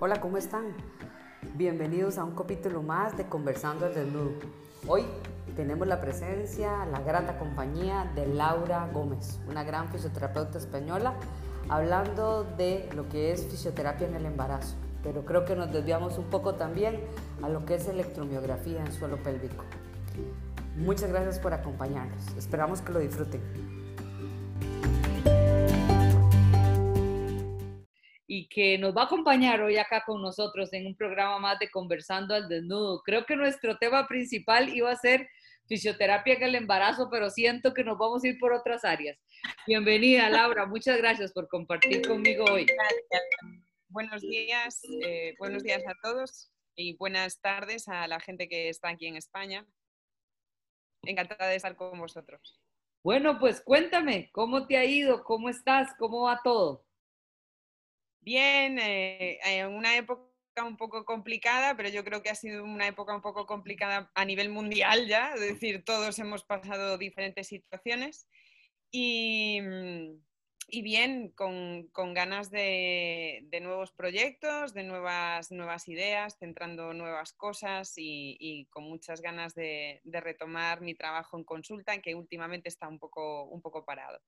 Hola, ¿cómo están? Bienvenidos a un capítulo más de Conversando al Desnudo. Hoy tenemos la presencia, la grata compañía de Laura Gómez, una gran fisioterapeuta española, hablando de lo que es fisioterapia en el embarazo. Pero creo que nos desviamos un poco también a lo que es electromiografía en suelo pélvico. Muchas gracias por acompañarnos. Esperamos que lo disfruten. Que nos va a acompañar hoy acá con nosotros en un programa más de Conversando al Desnudo. Creo que nuestro tema principal iba a ser fisioterapia en el embarazo, pero siento que nos vamos a ir por otras áreas. Bienvenida, Laura. Muchas gracias por compartir conmigo hoy. Gracias. Buenos días, eh, buenos días a todos y buenas tardes a la gente que está aquí en España. Encantada de estar con vosotros. Bueno, pues cuéntame, ¿cómo te ha ido? ¿Cómo estás? ¿Cómo va todo? Bien, eh, en una época un poco complicada, pero yo creo que ha sido una época un poco complicada a nivel mundial ya, es decir, todos hemos pasado diferentes situaciones y, mm, bien, con, ganas de, nuevos proyectos, de nuevas, nuevas ideas, centrando nuevas cosas y, con muchas ganas de, de, retomar mi trabajo en consulta, que últimamente está un poco, un poco parado.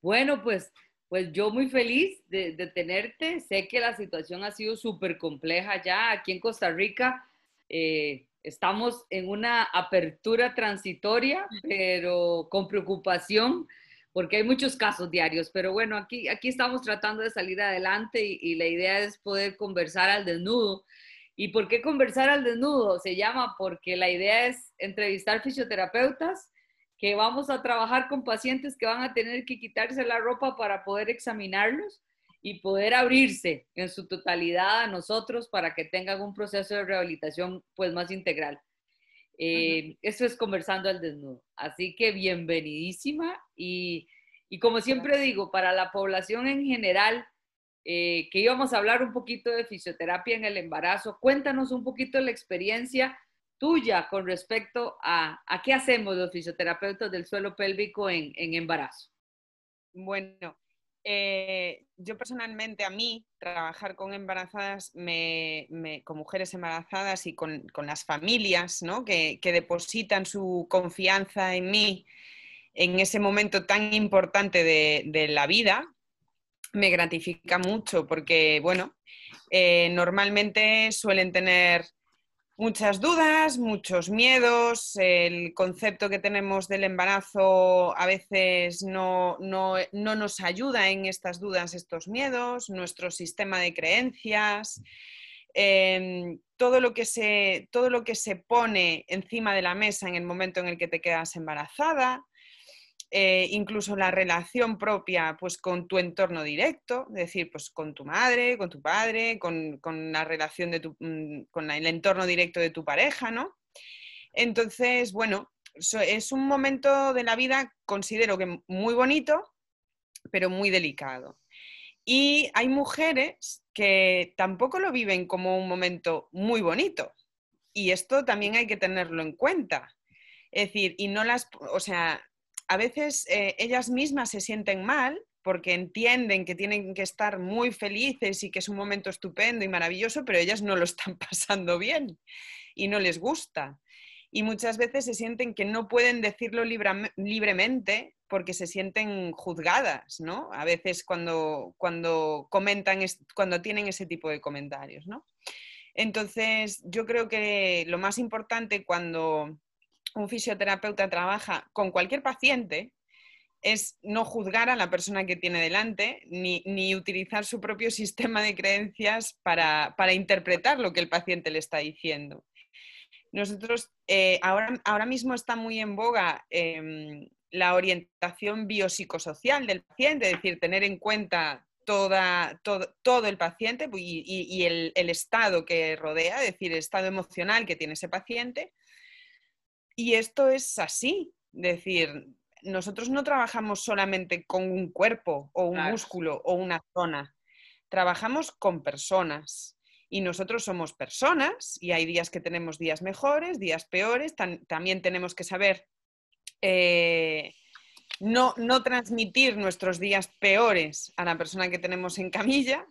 Bueno, pues pues yo muy feliz de, tenerte. Sé que la situación ha sido súper compleja ya aquí en Costa Rica. Eh, estamos en una apertura transitoria, pero con preocupación porque hay muchos casos diarios. Pero bueno, aquí, aquí estamos tratando de salir adelante y, y la idea es poder conversar al desnudo. ¿Y por qué conversar al desnudo? Se llama porque la idea es entrevistar fisioterapeutas que vamos a trabajar con pacientes que van a tener que quitarse la ropa para poder examinarlos y poder abrirse en su totalidad a nosotros para que tengan un proceso de rehabilitación pues más integral. Eh, Eso es conversando al desnudo. Así que bienvenidísima y, y como siempre digo, para la población en general, eh, que íbamos a hablar un poquito de fisioterapia en el embarazo, cuéntanos un poquito la experiencia tuya con respecto a, a qué hacemos los fisioterapeutas del suelo pélvico en, en embarazo. Bueno, eh, yo personalmente a mí trabajar con embarazadas, me, con mujeres embarazadas y con, con las familias ¿no? que, que, depositan su confianza en mí en ese momento tan importante de, de la vida, me gratifica mucho porque, bueno, eh, normalmente suelen tener muchas dudas, muchos miedos, el concepto que tenemos del embarazo a veces no, nos ayuda en estas dudas, estos miedos, nuestro sistema de creencias, em, todo, lo que se, todo lo que se pone encima de la mesa en el momento en el que te quedas embarazada. Eh, incluso la relación propia pues, con tu entorno directo, es decir, pues, con tu madre, con tu padre, con, la relación de tu, mm, con el entorno directo de tu pareja, ¿no? Entonces, bueno, es un momento de la vida, considero que muy bonito, pero muy delicado. Y hay mujeres que tampoco lo viven como un momento muy bonito. Y esto también hay que tenerlo en cuenta. Es decir, y no las, o sea, a veces eh, ellas mismas se sienten mal porque entienden que tienen que estar muy felices y que es un momento estupendo y maravilloso, pero ellas no lo están pasando bien y no les gusta. Y muchas veces se sienten que no pueden decirlo libremente porque se sienten juzgadas, ¿no? A veces cuando, cuando comentan, cuando tienen ese tipo de comentarios, ¿no? Entonces, yo creo que lo más importante cuando un fisioterapeuta trabaja con cualquier paciente es no juzgar a la persona que tiene delante ni, utilizar su propio sistema de creencias para, interpretar lo que el paciente le está diciendo. Nosotros eh, ahora, ahora, mismo está muy en boga em, la orientación biopsicosocial del paciente, es decir, tener en cuenta toda, todo, el paciente y, el, el, estado que rodea, es decir, el estado emocional que tiene ese paciente y esto es así, es decir, nosotros no trabajamos solamente con un cuerpo o un músculo o una zona, trabajamos con personas. Y nosotros somos personas y hay días que tenemos días mejores, días peores. también tenemos que saber eh, no, no transmitir nuestros días peores a la persona que tenemos en camilla,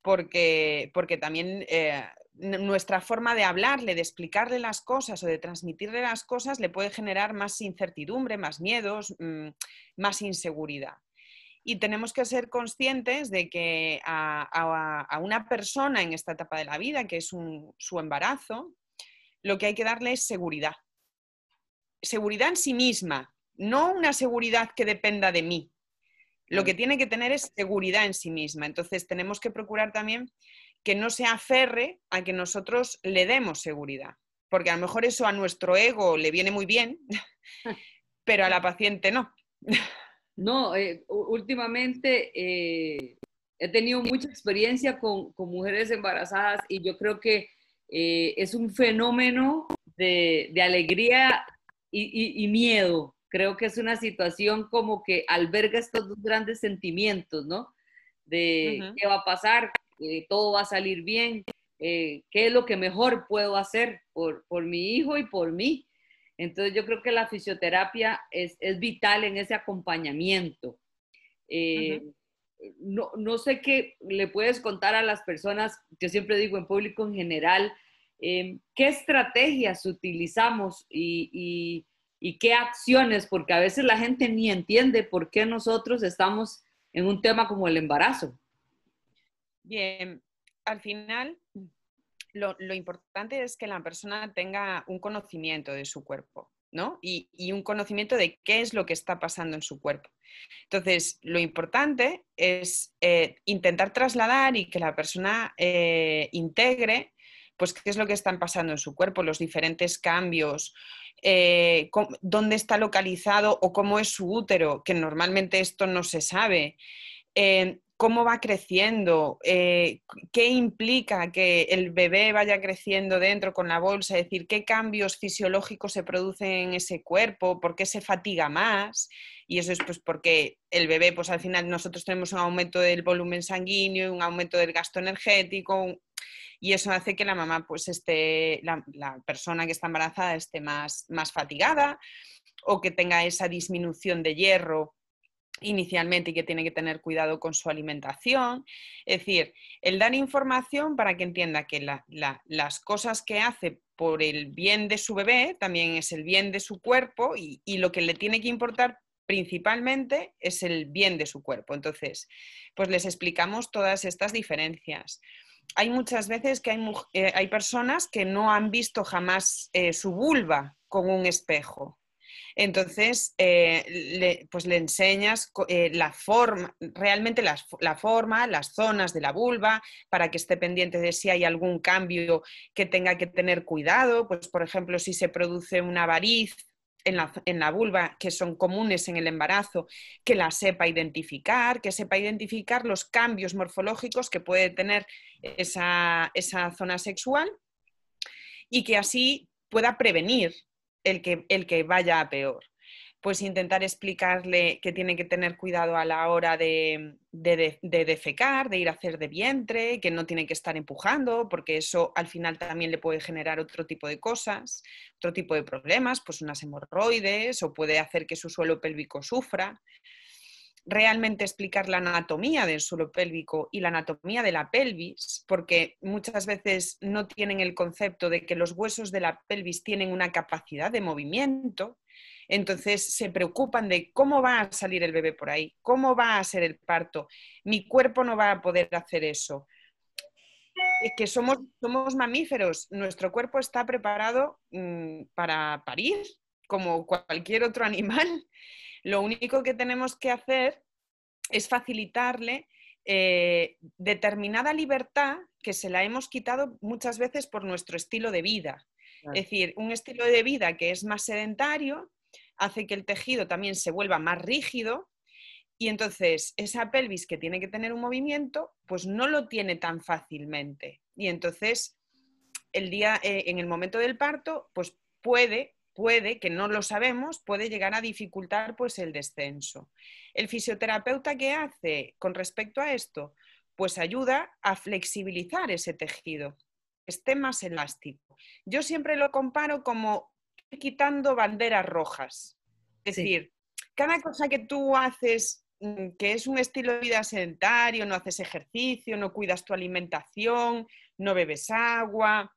porque, porque también eh, nuestra forma de hablarle, de explicarle las cosas o de transmitirle las cosas le puede generar más incertidumbre, más miedos, mm, más inseguridad. Y tenemos que ser conscientes de que a, una persona en esta etapa de la vida, que es su embarazo, lo que hay que darle es seguridad. Seguridad en sí misma, no una seguridad que dependa de mí. Lo que tiene que tener es seguridad en sí misma. Entonces tenemos que procurar también que no se aferre a que nosotros le demos seguridad, porque a lo mejor eso a nuestro ego le viene muy bien, pero a la paciente no. No, eh, últimamente eh, he tenido mucha experiencia con, mujeres embarazadas y yo creo que eh, es un fenómeno de, alegría y, miedo. Creo que es una situación como que alberga estos dos grandes sentimientos, ¿no? De qué va a pasar, todo va a salir bien, qué es lo que mejor puedo hacer por, por mi hijo y por mí. Entonces yo creo que la fisioterapia es, vital en ese acompañamiento. Eh, no, sé qué le puedes contar a las personas, yo siempre digo en público en general, eh, qué estrategias utilizamos y, qué acciones, porque a veces la gente ni entiende por qué nosotros estamos en un tema como el embarazo. Bien, al final lo, importante es que la persona tenga un conocimiento de su cuerpo, ¿no? Y, un conocimiento de qué es lo que está pasando en su cuerpo. Entonces, lo importante es eh, intentar trasladar y que la persona eh, integre, pues, qué es lo que están pasando en su cuerpo, los diferentes cambios, eh, dónde está localizado o cómo es su útero, que normalmente esto no se sabe cómo va creciendo, eh, qué implica que el bebé vaya creciendo dentro con la bolsa, es decir, qué cambios fisiológicos se producen en ese cuerpo, por qué se fatiga más. Y eso es pues porque el bebé, pues al final nosotros tenemos un aumento del volumen sanguíneo, un aumento del gasto energético, y eso hace que la mamá, pues esté, la, persona que está embarazada esté más, más fatigada o que tenga esa disminución de hierro inicialmente y que tiene que tener cuidado con su alimentación. Es decir, el dar información para que entienda que las cosas que hace por el bien de su bebé también es el bien de su cuerpo y, lo que le tiene que importar principalmente es el bien de su cuerpo. Entonces, pues les explicamos todas estas diferencias. Hay muchas veces que hay, eh, hay personas que no han visto jamás eh, su vulva con un espejo. Entonces, eh, le, pues le enseñas eh, la forma, realmente la, forma, las zonas de la vulva, para que esté pendiente de si hay algún cambio que tenga que tener cuidado. Pues, por ejemplo, si se produce una variz en la, en la, vulva que son comunes en el embarazo, que la sepa identificar, que sepa identificar los cambios morfológicos que puede tener esa, esa zona sexual y que así pueda prevenir el que, el que vaya a peor. Pues intentar explicarle que tiene que tener cuidado a la hora de, de, defecar, de ir a hacer de vientre, que no tiene que estar empujando, porque eso al final también le puede generar otro tipo de cosas, otro tipo de problemas, pues unas hemorroides o puede hacer que su suelo pélvico sufra realmente explicar la anatomía del suelo pélvico y la anatomía de la pelvis, porque muchas veces no tienen el concepto de que los huesos de la pelvis tienen una capacidad de movimiento, entonces se preocupan de cómo va a salir el bebé por ahí, cómo va a ser el parto, mi cuerpo no va a poder hacer eso. Es que somos, somos mamíferos, nuestro cuerpo está preparado mm, para parir como cualquier otro animal. Lo único que tenemos que hacer es facilitarle eh, determinada libertad que se la hemos quitado muchas veces por nuestro estilo de vida. Es decir, un estilo de vida que es más sedentario hace que el tejido también se vuelva más rígido y entonces esa pelvis que tiene que tener un movimiento, pues no lo tiene tan fácilmente. Y entonces el día, eh, en el momento del parto, pues puede puede, que no lo sabemos, puede llegar a dificultar pues el descenso. El fisioterapeuta qué hace con respecto a esto, pues ayuda a flexibilizar ese tejido, esté más elástico. Yo siempre lo comparo como quitando banderas rojas. Es decir, cada cosa que tú haces mm, que es un estilo de vida sedentario, no haces ejercicio, no cuidas tu alimentación, no bebes agua,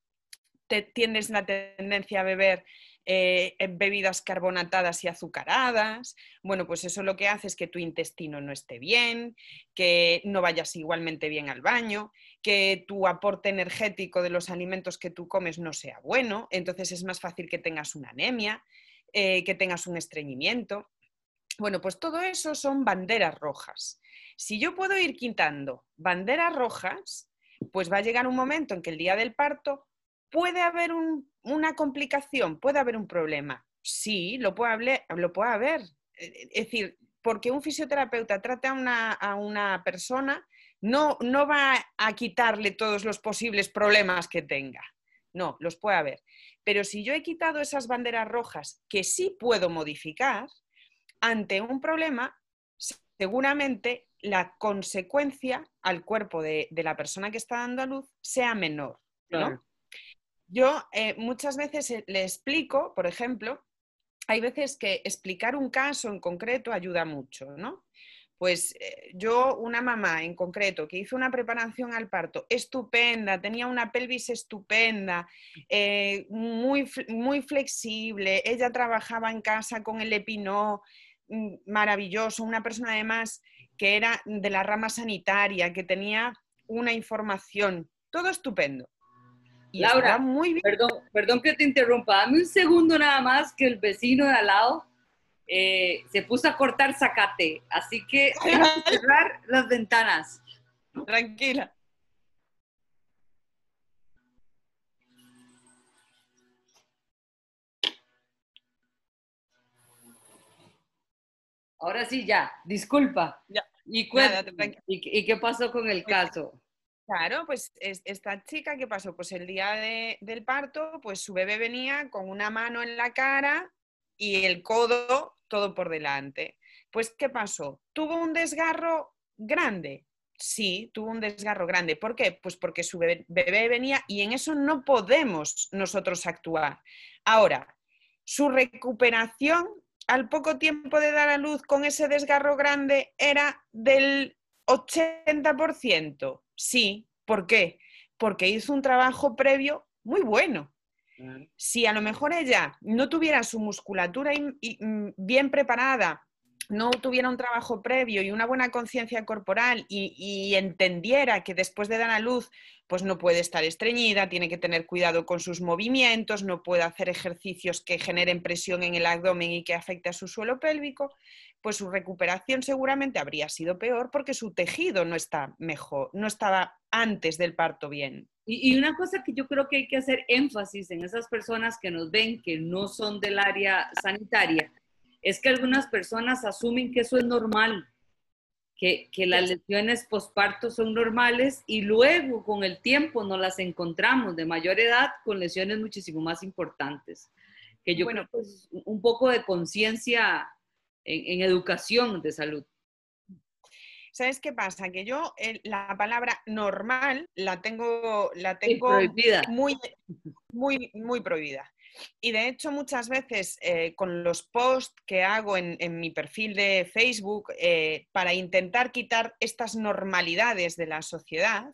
te, tienes la tendencia a beber eh, bebidas carbonatadas y azucaradas. Bueno, pues eso lo que hace es que tu intestino no esté bien, que no vayas igualmente bien al baño, que tu aporte energético de los alimentos que tú comes no sea bueno, entonces es más fácil que tengas una anemia, eh, que tengas un estreñimiento. Bueno, pues todo eso son banderas rojas. Si yo puedo ir quitando banderas rojas, pues va a llegar un momento en que el día del parto puede haber una complicación, puede haber un problema. Sí, lo puede, haber. Eh, es decir, porque un fisioterapeuta trate a una, a una persona, no, no va a quitarle todos los posibles problemas que tenga. No, los puede haber. Pero si yo he quitado esas banderas rojas que sí puedo modificar, ante un problema, seguramente la consecuencia al cuerpo de, la persona que está dando a luz sea menor. Yo eh, muchas veces eh, le explico, por ejemplo, hay veces que explicar un caso en concreto ayuda mucho, ¿no? Pues eh, yo, una mamá en concreto, que hizo una preparación al parto estupenda, tenía una pelvis estupenda, muy, muy flexible, ella trabajaba en casa con el epinó, mm, maravilloso, una persona además que era de la rama sanitaria, que tenía una información, todo estupendo. Laura, muy bien. Perdón, perdón que te interrumpa, dame un segundo nada más que el vecino de al lado eh, se puso a cortar zacate, así que hay que cerrar las ventanas. Tranquila. Ahora sí, ya, disculpa. Ya. ¿Y, ¿Y, qué pasó con el caso? Claro, pues esta chica, ¿qué pasó? Pues el día del parto, pues su bebé venía con una mano en la cara y el codo todo por delante. Pues, ¿qué pasó? ¿Tuvo un desgarro grande? Sí, tuvo un desgarro grande. ¿Por qué? Pues porque su bebé, venía y en eso no podemos nosotros actuar. Ahora, su recuperación al poco tiempo de dar a luz con ese desgarro grande era del 80%. Sí, ¿por qué? Porque hizo un trabajo previo muy bueno. Si a lo mejor ella no tuviera su musculatura mm, bien preparada, no tuviera un trabajo previo y una buena conciencia corporal y, entendiera que después de dar a luz, pues no puede estar estreñida, tiene que tener cuidado con sus movimientos, no puede hacer ejercicios que generen presión en el abdomen y que afecte a su suelo pélvico, pues su recuperación seguramente habría sido peor porque su tejido no está mejor, no estaba antes del parto bien. Y, una cosa que yo creo que hay que hacer énfasis en esas personas que nos ven que no son del área sanitaria, es que algunas personas asumen que eso es normal, que, que las lesiones postparto son normales y luego con el tiempo nos las encontramos de mayor edad con lesiones muchísimo más importantes. Que yo bueno, creo que es un poco de conciencia en, educación de salud. ¿Sabes qué pasa? Que yo la palabra normal la tengo, la tengo muy, muy, muy prohibida. Y de hecho muchas veces eh, con los posts que hago en, mi perfil de Facebook eh, para intentar quitar estas normalidades de la sociedad,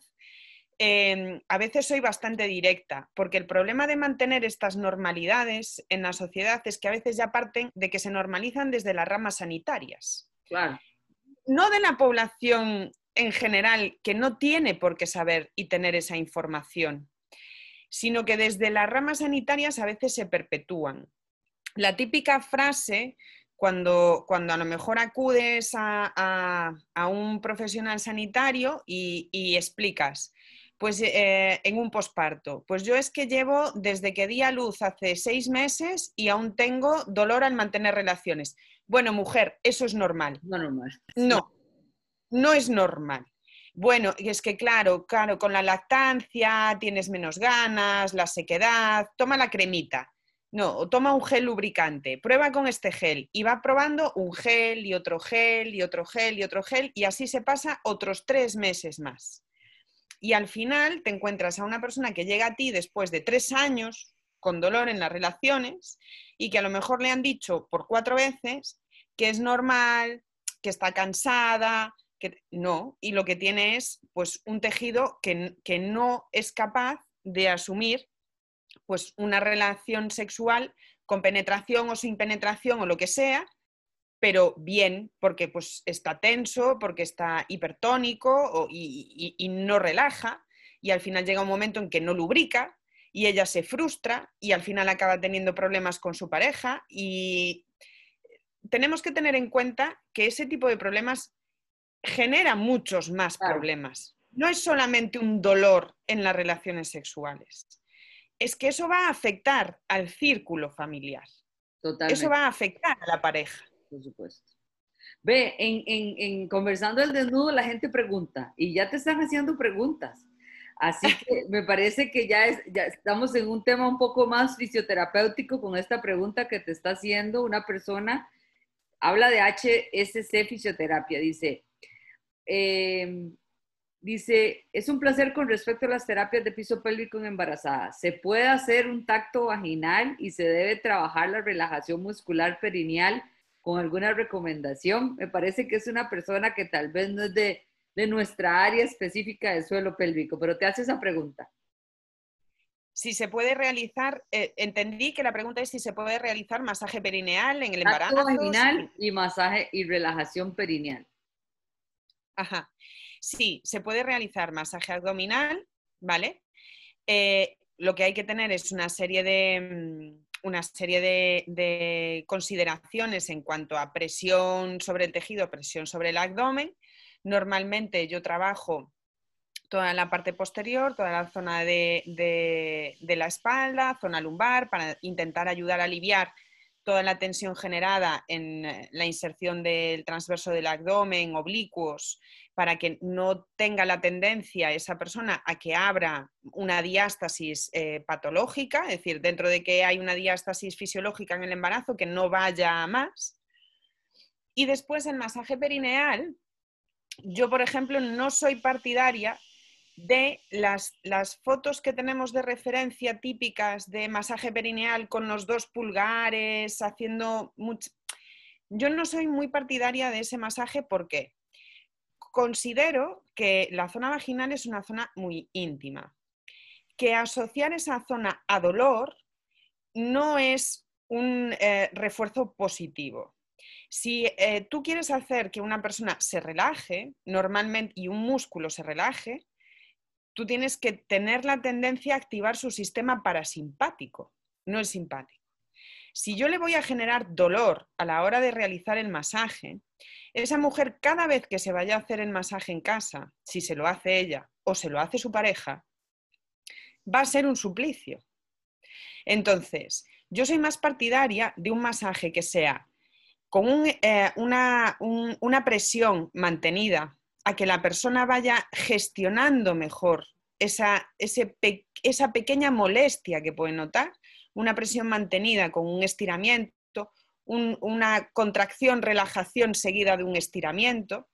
Em, a veces soy bastante directa, porque el problema de mantener estas normalidades en la sociedad es que a veces ya parten de que se normalizan desde las ramas sanitarias. No de la población en general, que no tiene por qué saber y tener esa información, sino que desde las ramas sanitarias a veces se perpetúan. La típica frase cuando, cuando, a lo mejor acudes a, un profesional sanitario y explicas, pues eh, en un posparto. Pues yo es que llevo desde que di a luz hace seis meses y aún tengo dolor al mantener relaciones. Bueno, mujer, eso es normal. No normal. No, no es normal. Bueno, es que claro, claro, con la lactancia tienes menos ganas, la sequedad, toma la cremita. No, toma un gel lubricante, prueba con este gel y va probando un gel y otro gel y otro gel y otro gel y así se pasa otros tres meses más y al final te encuentras a una persona que llega a ti después de tres años con dolor en las relaciones y que a lo mejor le han dicho por cuatro veces que es normal, que está cansada, que no, y lo que tiene es pues un tejido que, que no es capaz de asumir pues una relación sexual con penetración o sin penetración o lo que sea, pero bien, porque pues está tenso, porque está hipertónico y, y, no relaja, y al final llega un momento en que no lubrica y ella se frustra y al final acaba teniendo problemas con su pareja y tenemos que tener en cuenta que ese tipo de problemas genera muchos más problemas. No es solamente un dolor en las relaciones sexuales, es que eso va a afectar al círculo familiar. Eso va a afectar a la pareja. Por supuesto. Ve, en, conversando el desnudo la gente pregunta y ya te están haciendo preguntas. Así que me parece que ya, ya estamos en un tema un poco más fisioterapéutico con esta pregunta que te está haciendo una persona. Habla de HSC Fisioterapia. Dice, eh, Dice, es un placer con respecto a las terapias de piso pélvico en embarazada. ¿Se puede hacer un tacto vaginal y se debe trabajar la relajación muscular perineal con alguna recomendación? Me parece que es una persona que tal vez no es de, nuestra área específica del suelo pélvico, pero te hace esa pregunta. Si se puede realizar, eh, entendí que la pregunta es si se puede realizar masaje perineal en el embarazo. Tacto vaginal y masaje y relajación perineal. Ajá. Sí, se puede realizar masaje abdominal, ¿vale? Eh, lo que hay que tener es una serie de, mm, una serie de, consideraciones en cuanto a presión sobre el tejido, presión sobre el abdomen. Normalmente yo trabajo toda la parte posterior, toda la zona de, de, la espalda, zona lumbar, para intentar ayudar a aliviar toda la tensión generada en eh, la inserción del transverso del abdomen, oblicuos, para que no tenga la tendencia esa persona a que abra una diástasis eh, patológica, es decir, dentro de que hay una diástasis fisiológica en el embarazo, que no vaya a más. Y después el masaje perineal, yo por ejemplo no soy partidaria de las, las, fotos que tenemos de referencia típicas de masaje perineal con los dos pulgares, haciendo mucho... Yo no soy muy partidaria de ese masaje, ¿por qué? Considero que la zona vaginal es una zona muy íntima, que asociar esa zona a dolor no es un eh, refuerzo positivo. Si eh, tú quieres hacer que una persona se relaje normalmente y un músculo se relaje, tú tienes que tener la tendencia a activar su sistema parasimpático, no el simpático. Si yo le voy a generar dolor a la hora de realizar el masaje, esa mujer cada vez que se vaya a hacer el masaje en casa, si se lo hace ella o se lo hace su pareja, va a ser un suplicio. Entonces, yo soy más partidaria de un masaje que sea con eh, una, una presión mantenida a que la persona vaya gestionando mejor esa, esa pequeña molestia que puede notar, una presión mantenida con un estiramiento, una contracción, relajación seguida de un estiramiento,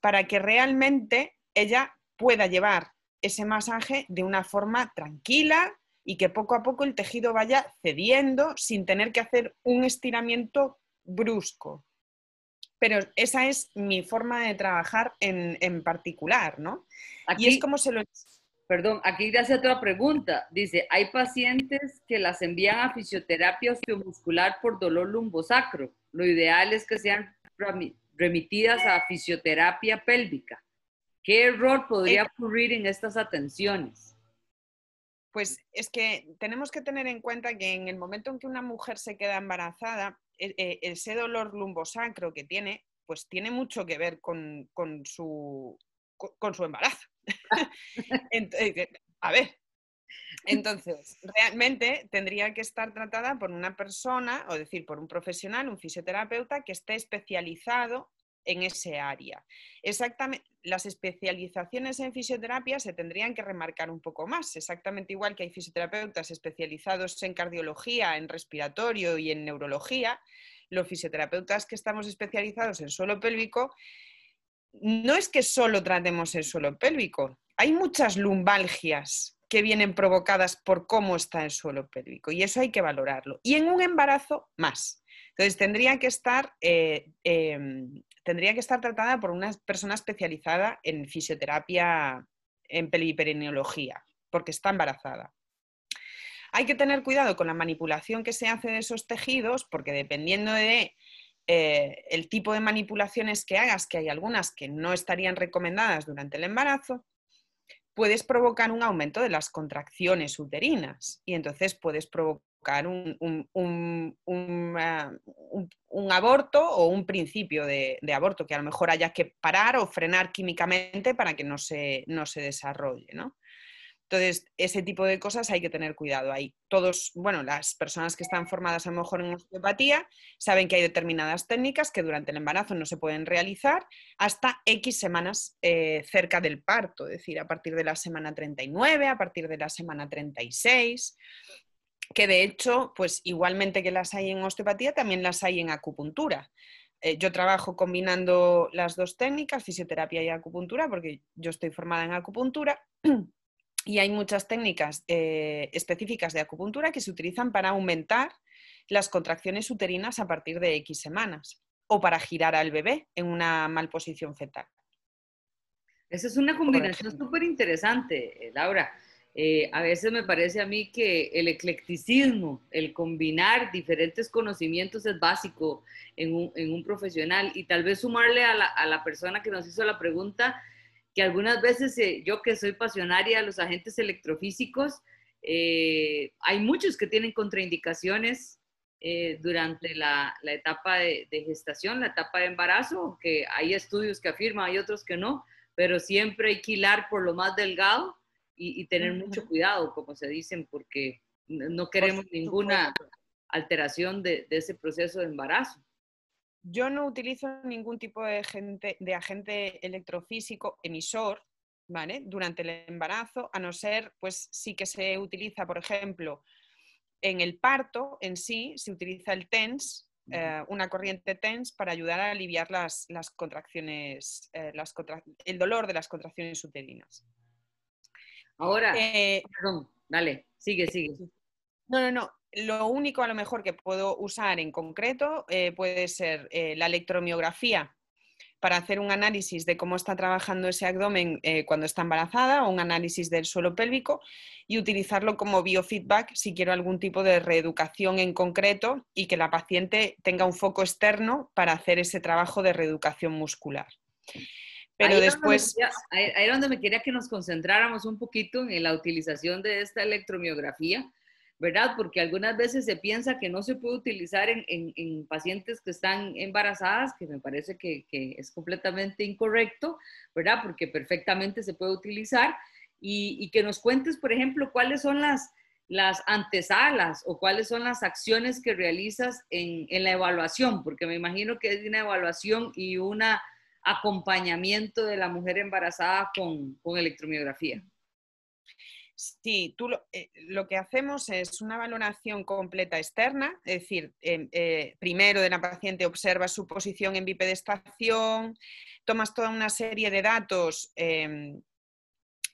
para que realmente ella pueda llevar ese masaje de una forma tranquila y que poco a poco el tejido vaya cediendo sin tener que hacer un estiramiento brusco. Pero esa es mi forma de trabajar en, particular, ¿no? y es como se lo Perdón, aquí te hace otra pregunta. Dice, hay pacientes que las envían a fisioterapia osteomuscular por dolor lumbosacro. Lo ideal es que sean remitidas a fisioterapia pélvica. ¿Qué error podría ocurrir en estas atenciones? Pues es que tenemos que tener en cuenta que en el momento en que una mujer se queda embarazada, e, e, ese dolor lumbosacro que tiene, pues tiene mucho que ver con, su, con su embarazo. Eh, a ver, entonces, realmente tendría que estar tratada por una persona, o decir, por un profesional, un fisioterapeuta que esté especializado en ese área. Exactamente, las especializaciones en fisioterapia se tendrían que remarcar un poco más, exactamente igual que hay fisioterapeutas especializados en cardiología, en respiratorio y en neurología, los fisioterapeutas que estamos especializados en suelo pélvico no es que solo tratemos el suelo pélvico, hay muchas lumbalgias que vienen provocadas por cómo está el suelo pélvico y eso hay que valorarlo. Y en un embarazo más. Entonces, tendría que estar, eh, em, tendría que estar tratada por una persona especializada en fisioterapia, en peliperineología, porque está embarazada. Hay que tener cuidado con la manipulación que se hace de esos tejidos, porque dependiendo de eh, el tipo de manipulaciones que hagas, que hay algunas que no estarían recomendadas durante el embarazo, puedes provocar un aumento de las contracciones uterinas y entonces puedes provocar un, aborto o un principio de, aborto que a lo mejor haya que parar o frenar químicamente para que no se, no se desarrolle. ¿no? Entonces, ese tipo de cosas hay que tener cuidado ahí. Todos, bueno, las personas que están formadas a lo mejor en osteopatía saben que hay determinadas técnicas que durante el embarazo no se pueden realizar hasta X semanas eh, cerca del parto, es decir, a partir de la semana 39, a partir de la semana 36 que de hecho, pues igualmente que las hay en osteopatía, también las hay en acupuntura. Eh, yo trabajo combinando las dos técnicas, fisioterapia y acupuntura, porque yo estoy formada en acupuntura. y hay muchas técnicas eh, específicas de acupuntura que se utilizan para aumentar las contracciones uterinas a partir de X semanas o para girar al bebé en una malposición fetal. Esa es una combinación súper interesante, eh, Laura. Eh, a veces me parece a mí que el eclecticismo, el combinar diferentes conocimientos es básico en un, profesional. Y tal vez sumarle a la, persona que nos hizo la pregunta que algunas veces eh, yo que soy pasionaria de los agentes electrofísicos, eh, hay muchos que tienen contraindicaciones eh, durante la, etapa de, gestación, la etapa de embarazo, que hay estudios que afirman, hay otros que no, pero siempre hay que hilar por lo más delgado y, tener mucho cuidado, como se dicen, porque no queremos ninguna alteración de ese proceso de embarazo. Yo no utilizo ningún tipo de, agente electrofísico emisor ¿vale? durante el embarazo, a no ser, pues sí que se utiliza, por ejemplo, en el parto en sí, se utiliza el TENS, eh, una corriente TENS para ayudar a aliviar las, contracciones, eh, el dolor de las contracciones uterinas. Ahora, eh, perdón, dale, sigue, sigue. No, no, no. Lo único a lo mejor que puedo usar en concreto eh, puede ser eh, la electromiografía para hacer un análisis de cómo está trabajando ese abdomen cuando está embarazada o un análisis del suelo pélvico y utilizarlo como biofeedback si quiero algún tipo de reeducación en concreto y que la paciente tenga un foco externo para hacer ese trabajo de reeducación muscular. Pero después... ahí es donde me quería que nos concentráramos un poquito en la utilización de esta electromiografía ¿verdad? Porque algunas veces se piensa que no se puede utilizar en, pacientes que están embarazadas, que me parece que, es completamente incorrecto, ¿verdad? Porque perfectamente se puede utilizar. Y, que nos cuentes, por ejemplo, cuáles son las, las antesalas o cuáles son las acciones que realizas en, la evaluación, porque me imagino que es una evaluación y un acompañamiento de la mujer embarazada con, con electromiografía. Sí, tú eh, lo, que hacemos es una valoración completa externa, es decir, eh, primero de la paciente observa su posición en bipedestación, tomas toda una serie de datos em,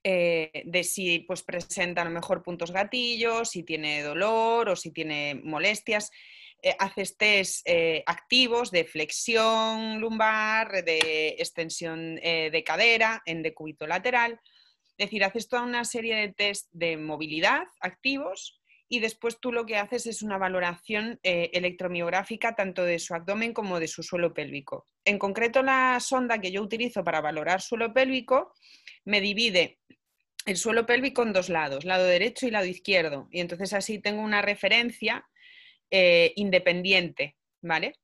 eh, de si pues, presenta a lo mejor puntos gatillos, si tiene dolor o si tiene molestias. Haces test activos de flexión lumbar, de extensión de cadera en decúbito lateral es decir, haces toda una serie de test de movilidad activos y después tú lo que haces es una valoración eh, electromiográfica tanto de su abdomen como de su suelo pélvico. En concreto, la sonda que yo utilizo para valorar suelo pélvico me divide el suelo pélvico en dos lados, lado derecho y lado izquierdo. Y entonces así tengo una referencia eh, independiente, ¿vale?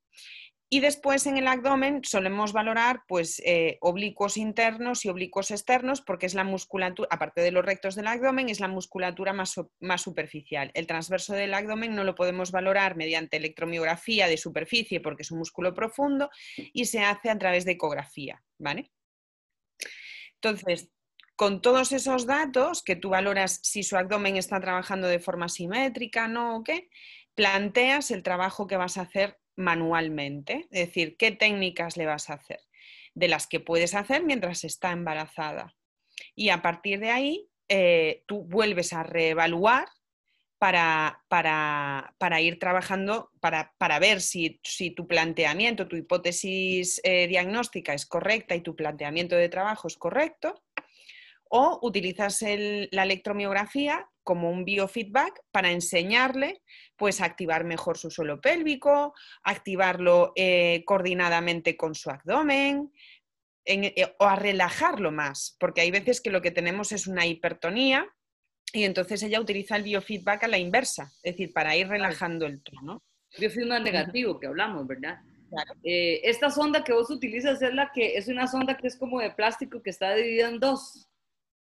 Y después en el abdomen solemos valorar pues, eh, oblicuos internos y oblicuos externos porque es la musculatura, aparte de los rectos del abdomen, es la musculatura más, más, superficial. El transverso del abdomen no lo podemos valorar mediante electromiografía de superficie porque es un músculo profundo y se hace a través de ecografía. ¿vale? Entonces, con todos esos datos que tú valoras si su abdomen está trabajando de forma simétrica, no o qué, planteas el trabajo que vas a hacer manualmente, es decir, qué técnicas le vas a hacer, de las que puedes hacer mientras está embarazada. Y a partir de ahí, eh, tú vuelves a reevaluar para, para, ir trabajando, para, para ver si, si, tu planteamiento, tu hipótesis eh, diagnóstica es correcta y tu planteamiento de trabajo es correcto, o utilizas la electromiografía como un biofeedback para enseñarle pues, a activar mejor su suelo pélvico, activarlo eh, coordinadamente con su abdomen, eh, o a relajarlo más, porque hay veces que lo que tenemos es una hipertonía y entonces ella utiliza el biofeedback a la inversa, es decir, para ir relajando el tono. Biofeedback negativo que hablamos, ¿verdad? Eh, esta sonda que vos utilizas es la que es una sonda que es como de plástico que está dividida en dos.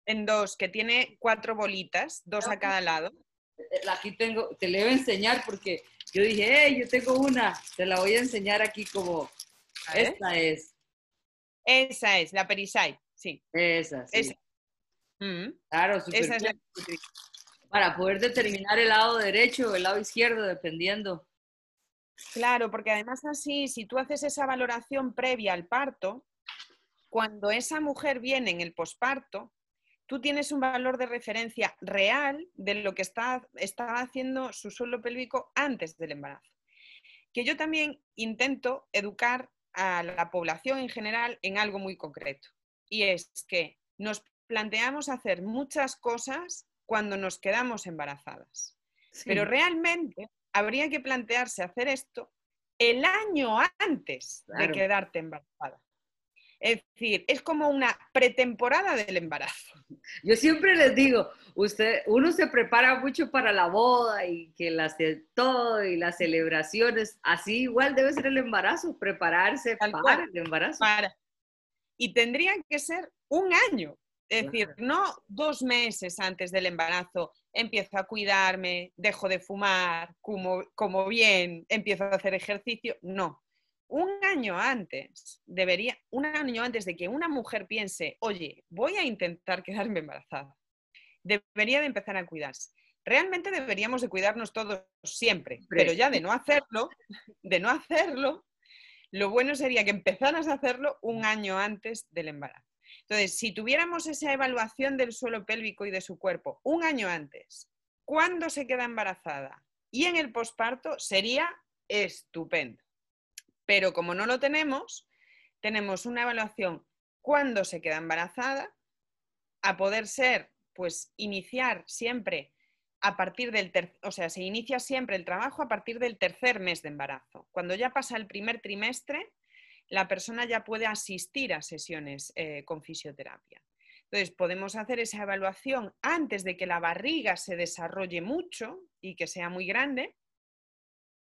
En dos, que tiene cuatro bolitas, dos a cada lado. Eh, aquí tengo, te le voy a enseñar porque yo dije, hey, yo tengo una, te la voy a enseñar aquí como, esta es. Esa es, la Perisite, sí. Esa, sí. Esa. Mm. Claro, Para poder determinar el lado derecho o el lado izquierdo, dependiendo. Claro, porque además así, si tú haces esa valoración previa al parto, cuando esa mujer viene en el posparto, tú tienes un valor de referencia real de lo que está, estaba haciendo su suelo pélvico antes del embarazo. Que yo también intento educar a la población en general en algo muy concreto. Y es que nos planteamos hacer muchas cosas cuando nos quedamos embarazadas. Pero realmente habría que plantearse hacer esto el año antes de quedarte embarazada. Es decir, es como una pretemporada del embarazo. Yo siempre les digo, usted, uno se prepara mucho para la boda y que las todo y las celebraciones, así igual debe ser el embarazo, prepararse para el embarazo. Y tendría que ser un año, es decir, no dos meses antes del embarazo empiezo a cuidarme, dejo de fumar, como, como bien, empiezo a hacer ejercicio. No, un año antes, debería, un año antes de que una mujer piense, oye, voy a intentar quedarme embarazada, debería de empezar a cuidarse. Realmente deberíamos de cuidarnos todos siempre, pero ya de no hacerlo, de no hacerlo, lo bueno sería que empezaras a hacerlo un año antes del embarazo. Entonces, si tuviéramos esa evaluación del suelo pélvico y de su cuerpo un año antes, cuando se queda embarazada y en el posparto, sería estupendo. Pero como no lo tenemos, tenemos una evaluación cuando se queda embarazada, a poder ser, pues, iniciar siempre a partir del tercer, o sea, se inicia siempre el trabajo a partir del tercer mes de embarazo. Cuando ya pasa el primer trimestre, la persona ya puede asistir a sesiones eh, con fisioterapia. Entonces, podemos hacer esa evaluación antes de que la barriga se desarrolle mucho y que sea muy grande.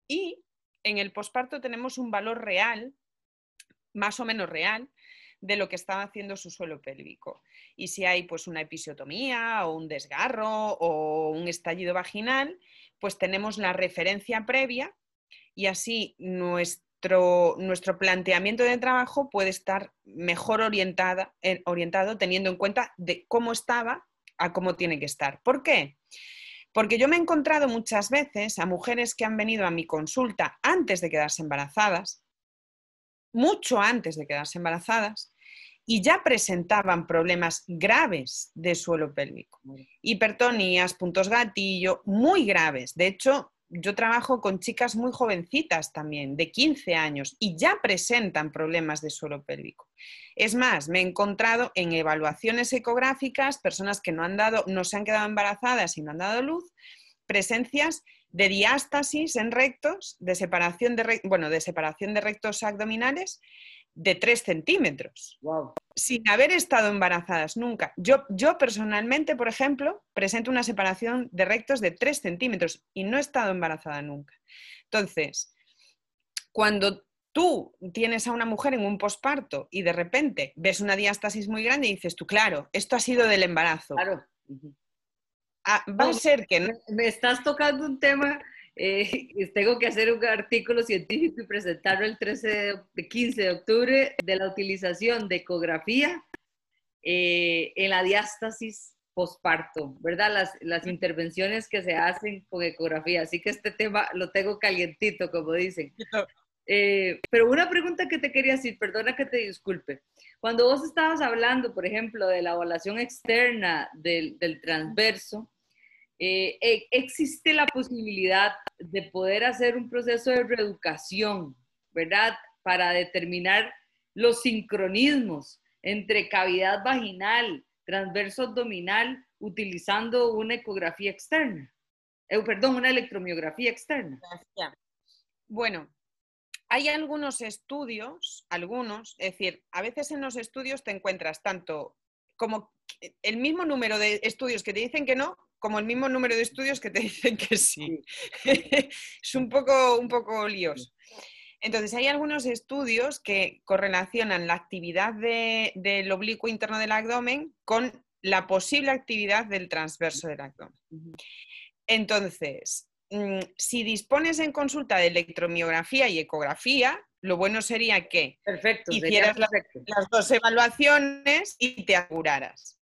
Y en el posparto tenemos un valor real, más o menos real, de lo que está haciendo su suelo pélvico. Y si hay pues una episiotomía o un desgarro o un estallido vaginal, pues tenemos la referencia previa y así nuestra nuestro, planteamiento de trabajo puede estar mejor orientada, eh, orientado teniendo en cuenta de cómo estaba a cómo tiene que estar. ¿Por qué? Porque yo me he encontrado muchas veces a mujeres que han venido a mi consulta antes de quedarse embarazadas, mucho antes de quedarse embarazadas, y ya presentaban problemas graves de suelo pélvico, hipertonías, puntos gatillo, muy graves. De hecho, yo trabajo con chicas muy jovencitas también, de 15 años, y ya presentan problemas de suelo pélvico. Es más, me he encontrado en evaluaciones ecográficas personas que no han dado, no se han quedado embarazadas y no han dado luz, presencias de diástasis en rectos, de separación de, bueno, de separación de rectos abdominales de 3 centímetros, sin haber estado embarazadas nunca. Yo, yo personalmente, por ejemplo, presento una separación de rectos de 3 centímetros y no he estado embarazada nunca. Entonces, cuando tú tienes a una mujer en un posparto y de repente ves una diástasis muy grande y dices tú, claro, esto ha sido del embarazo. Claro. Ah, va a ser que... Me estás tocando un tema eh, tengo que hacer un artículo científico y presentarlo el 13 de, 15 de octubre de la utilización de ecografía eh, en la diástasis posparto, ¿verdad? Las, las intervenciones que se hacen con ecografía. Así que este tema lo tengo calientito, como dicen. Eh, pero una pregunta que te quería decir, perdona que te disculpe. Cuando vos estabas hablando, por ejemplo, de la evaluación externa del, del transverso, eh, e, existe la posibilidad de poder hacer un proceso de reeducación, ¿verdad? Para determinar los sincronismos entre cavidad vaginal, transverso abdominal, utilizando una ecografía externa. Eh, perdón, una electromiografía externa. Bueno, hay algunos estudios, algunos, es decir, a veces en los estudios te encuentras tanto como el mismo número de estudios que te dicen que no, como el mismo número de estudios que te dicen que sí. es un poco, un poco lioso. Entonces, hay algunos estudios que correlacionan la actividad del oblicuo interno del abdomen con la posible actividad del transverso del abdomen. Entonces, mm, si dispones en consulta de electromiografía y ecografía, lo bueno sería que hicieras las dos evaluaciones y te aseguraras.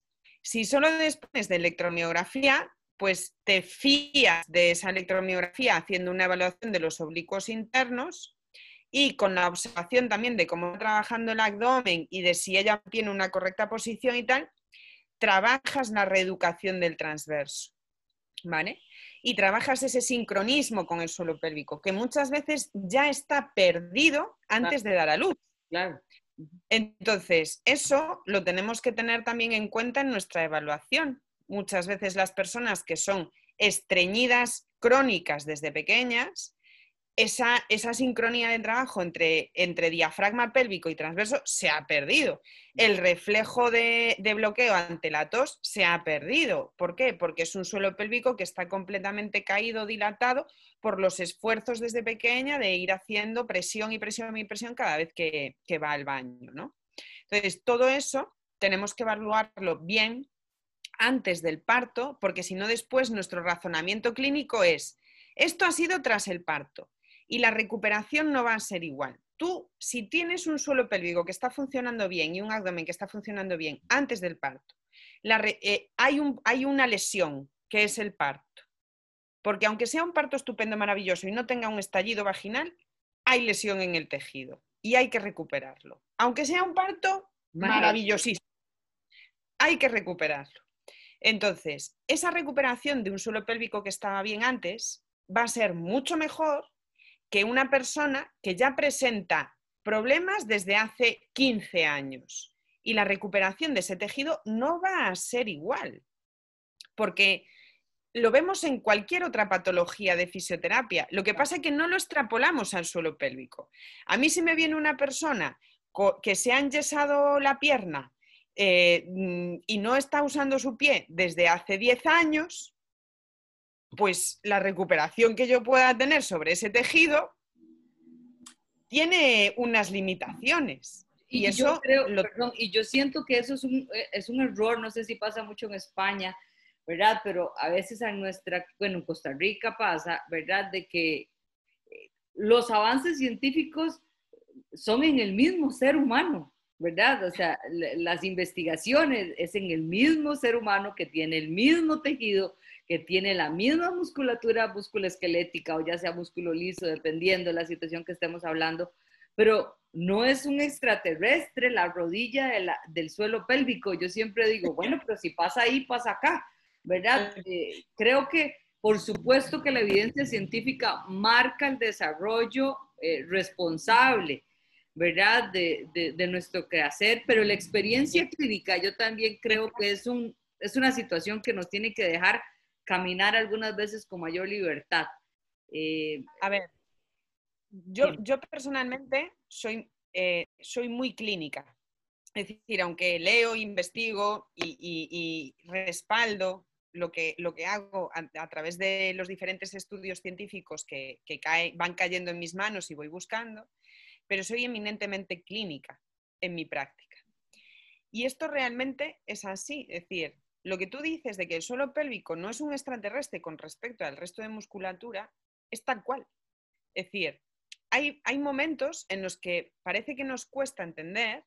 Si solo dispones de electromiografía, pues te fías de esa electromiografía haciendo una evaluación de los oblicuos internos y con la observación también de cómo va trabajando el abdomen y de si ella tiene una correcta posición y tal, trabajas la reeducación del transverso, ¿vale? Y trabajas ese sincronismo con el suelo pélvico, que muchas veces ya está perdido antes de dar a luz. Claro. Entonces, eso lo tenemos que tener también en cuenta en nuestra evaluación. Muchas veces las personas que son estreñidas crónicas desde pequeñas, esa, sincronía de trabajo entre, entre, diafragma pélvico y transverso se ha perdido. El reflejo de, bloqueo ante la tos se ha perdido. ¿Por qué? Porque es un suelo pélvico que está completamente caído, dilatado por los esfuerzos desde pequeña de ir haciendo presión y presión y presión cada vez que, que va al baño. ¿no? Entonces, todo eso tenemos que evaluarlo bien antes del parto, porque si no después nuestro razonamiento clínico es, esto ha sido tras el parto y la recuperación no va a ser igual. Tú, si tienes un suelo pélvico que está funcionando bien y un abdomen que está funcionando bien antes del parto, eh, hay, un, hay una lesión que es el parto. Porque aunque sea un parto estupendo, maravilloso y no tenga un estallido vaginal, hay lesión en el tejido y hay que recuperarlo. Aunque sea un parto maravillosísimo, hay que recuperarlo. Entonces, esa recuperación de un suelo pélvico que estaba bien antes va a ser mucho mejor que una persona que ya presenta problemas desde hace 15 años y la recuperación de ese tejido no va a ser igual, porque lo vemos en cualquier otra patología de fisioterapia. Lo que pasa es que no lo extrapolamos al suelo pélvico. A mí si me viene una persona que se ha enyesado la pierna eh, mm, y no está usando su pie desde hace 10 años, pues la recuperación que yo pueda tener sobre ese tejido tiene unas limitaciones. Y, eso yo y yo siento que eso es un, eh, es un error, no sé si pasa mucho en España, ¿verdad? Pero a veces en nuestra, bueno, en Costa Rica pasa, ¿verdad? De que eh, los avances científicos son en el mismo ser humano, ¿verdad? O sea, las investigaciones es en el mismo ser humano que tiene el mismo tejido, que tiene la misma musculatura musculoesquelética o ya sea músculo liso, dependiendo de la situación que estemos hablando, pero no es un extraterrestre la rodilla del suelo pélvico. Yo siempre digo, bueno, pero si pasa ahí, pasa acá, ¿verdad? Eh, creo que, por supuesto que la evidencia científica marca el desarrollo eh, responsable, ¿verdad? De, de, nuestro quehacer, pero la experiencia clínica yo también creo que es, un, es una situación que nos tiene que dejar caminar algunas veces con mayor libertad. Eh, a ver, yo, yo personalmente soy, eh, soy muy clínica. Es decir, aunque leo, investigo y, respaldo lo que, lo que hago a, través de los diferentes estudios científicos que, que van cayendo en mis manos y voy buscando, pero soy eminentemente clínica en mi práctica. Y esto realmente es así, es decir, lo que tú dices de que el suelo pélvico no es un extraterrestre con respecto al resto de musculatura es tal cual. Es decir, hay, hay momentos en los que parece que nos cuesta entender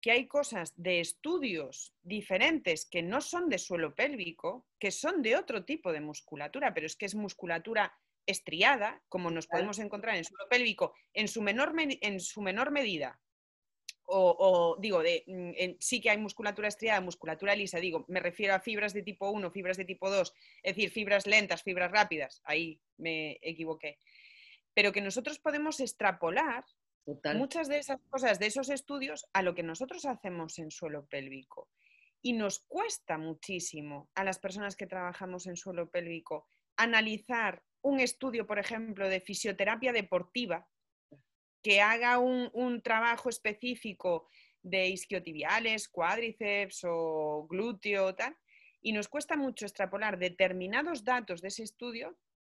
que hay cosas de estudios diferentes que no son de suelo pélvico, que son de otro tipo de musculatura, pero es que es musculatura estriada, como nos podemos encontrar en suelo pélvico, en su menor, en su menor medida o, digo, de, mm, sí que hay musculatura estriada, musculatura lisa, digo, me refiero a fibras de tipo 1, fibras de tipo 2, es decir, fibras lentas, fibras rápidas, ahí me equivoqué. Pero que nosotros podemos extrapolar muchas de esas cosas, de esos estudios, a lo que nosotros hacemos en suelo pélvico. Y nos cuesta muchísimo a las personas que trabajamos en suelo pélvico analizar un estudio, por ejemplo, de fisioterapia deportiva, que haga un, trabajo específico de isquiotibiales, cuádriceps o glúteo, tal, y nos cuesta mucho extrapolar determinados datos de ese estudio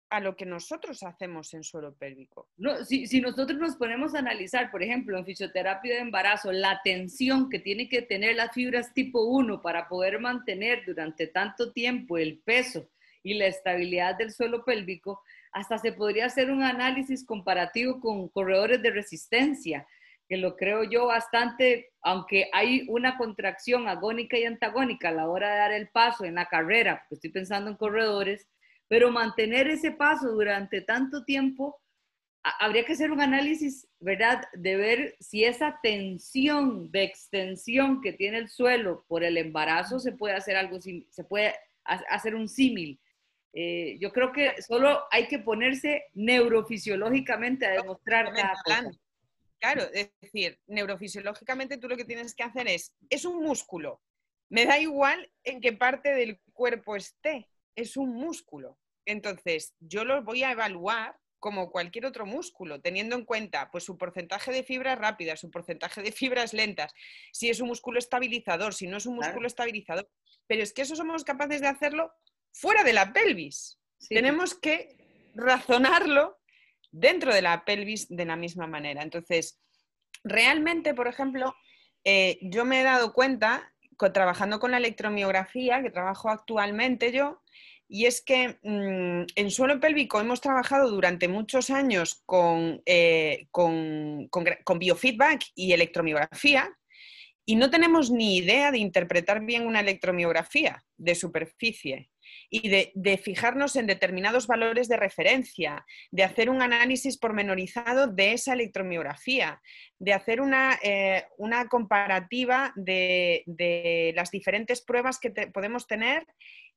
a lo que nosotros hacemos en suelo pélvico. No, si, si, nosotros nos ponemos a analizar, por ejemplo, en fisioterapia de embarazo, la tensión que tiene que tener las fibras tipo 1 para poder mantener durante tanto tiempo el peso y la estabilidad del suelo pélvico, hasta se podría hacer un análisis comparativo con corredores de resistencia, que lo creo yo bastante, aunque hay una contracción agónica y antagónica a la hora de dar el paso en la carrera, estoy pensando en corredores, pero mantener ese paso durante tanto tiempo, habría que hacer un análisis, ¿verdad? De ver si esa tensión de extensión que tiene el suelo por el embarazo se puede hacer algo, se puede hacer un símil eh, yo creo que solo hay que ponerse neurofisiológicamente a demostrar cada cosa. Claro, es decir, neurofisiológicamente tú lo que tienes que hacer es, es un músculo. Me da igual en qué parte del cuerpo esté, es un músculo. Entonces, yo lo voy a evaluar como cualquier otro músculo, teniendo en cuenta pues, su porcentaje de fibras rápidas, su porcentaje de fibras lentas, si es un músculo estabilizador, si no es un músculo estabilizador. Pero es que eso somos capaces de hacerlo fuera de la pelvis. Tenemos que razonarlo dentro de la pelvis de la misma manera. Entonces, realmente, por ejemplo, eh, yo me he dado cuenta, trabajando con la electromiografía, que trabajo actualmente yo, y es que mm, en suelo pélvico hemos trabajado durante muchos años con, eh, con biofeedback y electromiografía, y no tenemos ni idea de interpretar bien una electromiografía de superficie y de, fijarnos en determinados valores de referencia, de hacer un análisis pormenorizado de esa electromiografía, de hacer una, eh, comparativa de, las diferentes pruebas que podemos tener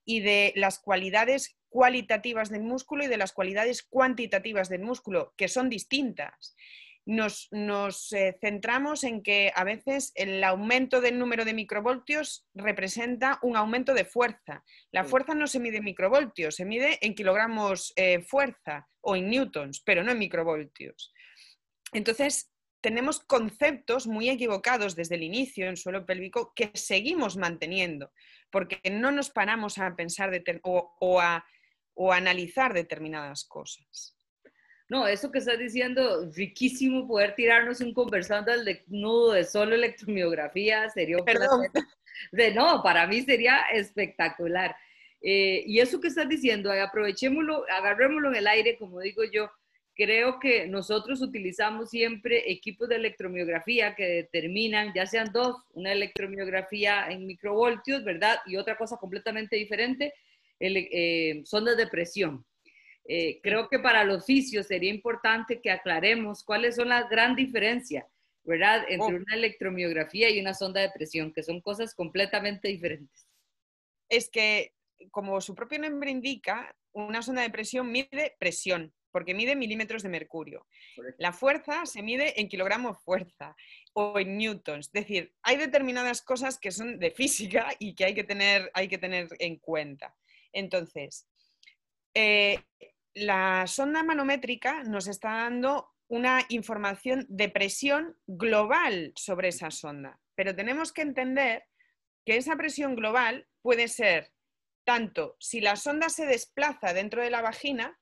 y de las cualidades cualitativas del músculo y de las cualidades cuantitativas del músculo, que son distintas nos, eh, centramos en que a veces el aumento del número de microvoltios representa un aumento de fuerza. La fuerza no se mide en microvoltios, se mide en kilogramos eh, fuerza o en newtons, pero no en microvoltios. Entonces, tenemos conceptos muy equivocados desde el inicio en suelo pélvico que seguimos manteniendo, porque no nos paramos a pensar o a analizar determinadas cosas. No, eso que estás diciendo, riquísimo poder tirarnos un conversando al nudo de solo electromiografía, sería Perdón. De, no, para mí sería espectacular. Eh, y eso que estás diciendo, aprovechémoslo, agarrémoslo en el aire, como digo yo, creo que nosotros utilizamos siempre equipos de electromiografía que determinan, ya sean dos, una electromiografía en microvoltios, ¿verdad? Y otra cosa completamente diferente, eh, sondas de presión. Eh, creo que para los oficios sería importante que aclaremos cuáles son las gran diferencias, ¿verdad? Entre oh. una electromiografía y una sonda de presión, que son cosas completamente diferentes. Es que, como su propio nombre indica, una sonda de presión mide presión, porque mide milímetros de mercurio. La fuerza se mide en kilogramos fuerza o en newtons. Es decir, hay determinadas cosas que son de física y que hay que tener, hay que tener en cuenta. Entonces, eh, la sonda manométrica nos está dando una información de presión global sobre esa sonda, pero tenemos que entender que esa presión global puede ser tanto si la sonda se desplaza dentro de la vagina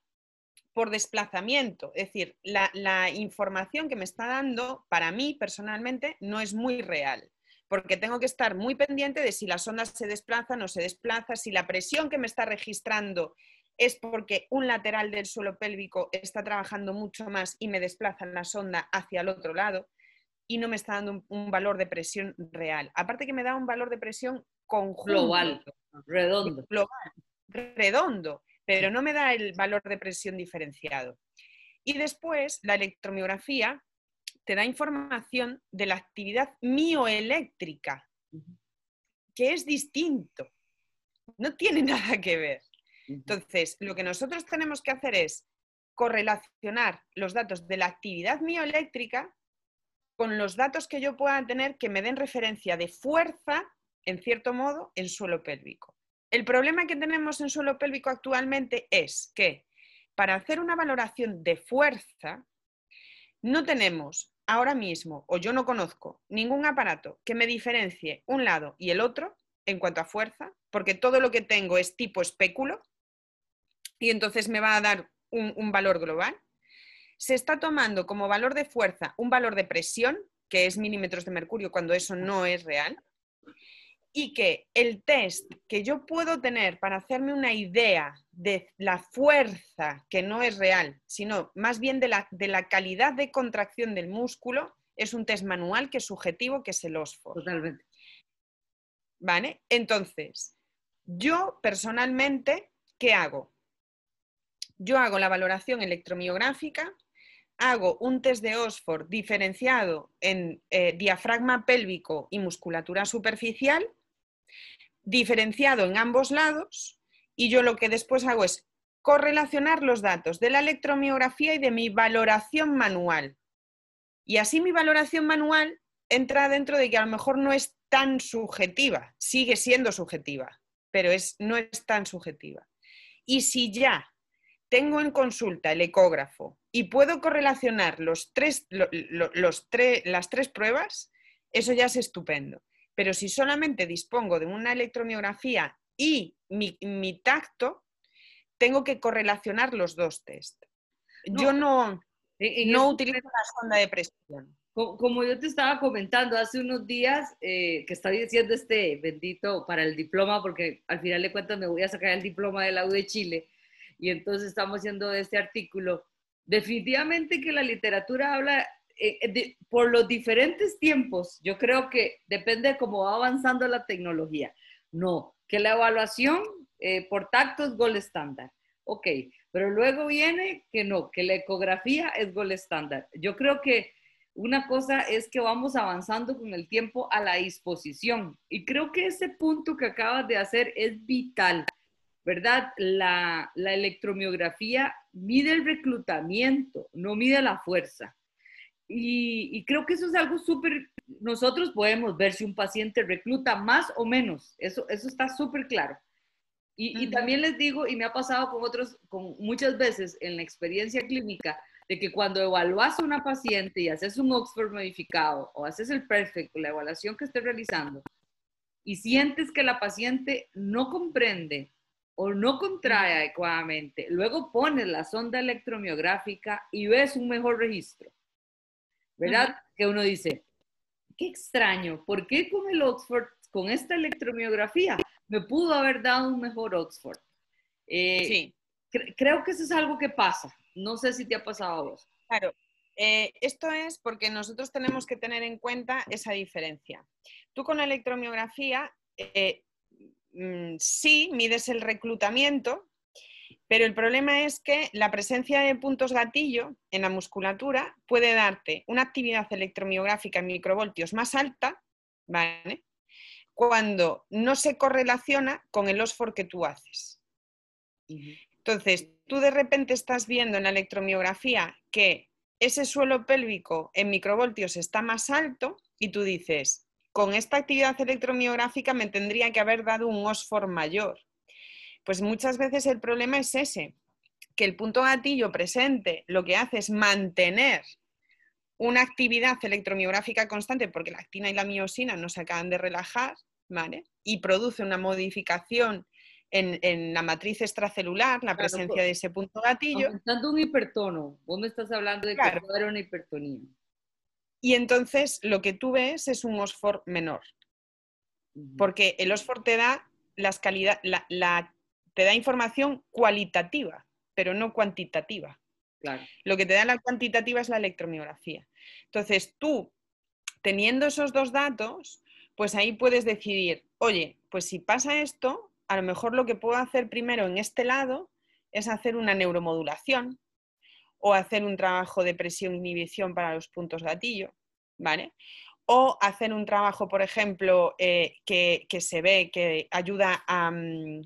por desplazamiento, es decir, la, información que me está dando para mí personalmente no es muy real porque tengo que estar muy pendiente de si la sonda se desplaza, no se desplaza, si la presión que me está registrando es porque un lateral del suelo pélvico está trabajando mucho más y me desplaza la sonda hacia el otro lado y no me está dando un, valor de presión real. Aparte que me da un valor de presión conjunto. Global, redondo. Global, redondo, pero no me da el valor de presión diferenciado. Y después, la electromiografía te da información de la actividad mioeléctrica, que es distinto. No tiene nada que ver. Entonces, lo que nosotros tenemos que hacer es correlacionar los datos de la actividad mioeléctrica con los datos que yo pueda tener que me den referencia de fuerza, en cierto modo, en suelo pélvico. El problema que tenemos en suelo pélvico actualmente es que para hacer una valoración de fuerza, no tenemos ahora mismo, o yo no conozco, ningún aparato que me diferencie un lado y el otro en cuanto a fuerza, porque todo lo que tengo es tipo espéculo y entonces me va a dar un, valor global. Se está tomando como valor de fuerza un valor de presión, que es milímetros de mercurio, cuando eso no es real, y que el test que yo puedo tener para hacerme una idea de la fuerza, que no es real, sino más bien de la, de la calidad de contracción del músculo, es un test manual que es subjetivo, que es el OSFOR. Totalmente. ¿Vale? Entonces, yo personalmente, ¿qué hago? Yo hago la valoración electromiográfica, hago un test de Oxford diferenciado en eh, diafragma pélvico y musculatura superficial, diferenciado en ambos lados, y yo lo que después hago es correlacionar los datos de la electromiografía y de mi valoración manual. Y así mi valoración manual entra dentro de que a lo mejor no es tan subjetiva, sigue siendo subjetiva, pero es, no es tan subjetiva. Y si ya tengo en consulta el ecógrafo y puedo correlacionar los tres, los las tres pruebas, eso ya es estupendo. Pero si solamente dispongo de una electromiografía y mi, tacto, tengo que correlacionar los dos test. Yo no, no utilizo la sonda de presión. Como yo te estaba comentando hace unos días, eh, que estaba diciendo este bendito para el diploma, porque al final de cuentas me voy a sacar el diploma de la U de Chile, y entonces estamos haciendo este artículo. Definitivamente que la literatura habla eh, por los diferentes tiempos, yo creo que depende de cómo va avanzando la tecnología. No, que la evaluación eh, por tacto es gol estándar. Ok, pero luego viene que no, que la ecografía es gol estándar. Yo creo que una cosa es que vamos avanzando con el tiempo a la disposición. Y creo que ese punto que acabas de hacer es vital. ¿Verdad? La, electromiografía mide el reclutamiento, no mide la fuerza. Y, creo que eso es algo súper, nosotros podemos ver si un paciente recluta más o menos, eso, eso está súper claro. Y, también les digo, y me ha pasado con otros, con muchas veces en la experiencia clínica, de que cuando evalúas a una paciente y haces un Oxford modificado o haces el perfecto, la evaluación que estés realizando, y sientes que la paciente no comprende o no contrae adecuadamente, luego pones la sonda electromiográfica y ves un mejor registro. ¿Verdad? Que uno dice, qué extraño, ¿por qué con el Oxford, con esta electromiografía, me pudo haber dado un mejor Oxford? Eh, sí. creo que eso es algo que pasa. No sé si te ha pasado a vos. Claro. Eh, esto es porque nosotros tenemos que tener en cuenta esa diferencia. Tú con la electromiografía eh, Mm, sí, mides el reclutamiento, pero el problema es que la presencia de puntos gatillo en la musculatura puede darte una actividad electromiográfica en microvoltios más alta, ¿vale? Cuando no se correlaciona con el OSFOR que tú haces. Entonces, tú de repente estás viendo en la electromiografía que ese suelo pélvico en microvoltios está más alto y tú dices, con esta actividad electromiográfica me tendría que haber dado un OSFOR mayor. Pues muchas veces el problema es ese, que el punto gatillo presente lo que hace es mantener una actividad electromiográfica constante porque la actina y la miosina no se acaban de relajar, ¿vale? Y produce una modificación en, la matriz extracelular, la presencia pues, de ese punto gatillo. Aumentando un hipertono, vos me estás hablando de que que era una hipertonía. Y entonces lo que tú ves es un OSFOR menor, porque el OSFOR te da, las la, te da información cualitativa, pero no cuantitativa. Lo que te da la cuantitativa es la electromiografía. Entonces tú, teniendo esos dos datos, pues ahí puedes decidir, oye, pues si pasa esto, a lo mejor lo que puedo hacer primero en este lado es hacer una neuromodulación o hacer un trabajo de presión inhibición para los puntos gatillo, ¿vale? O hacer un trabajo, por ejemplo, eh, que, se ve que ayuda a, mm,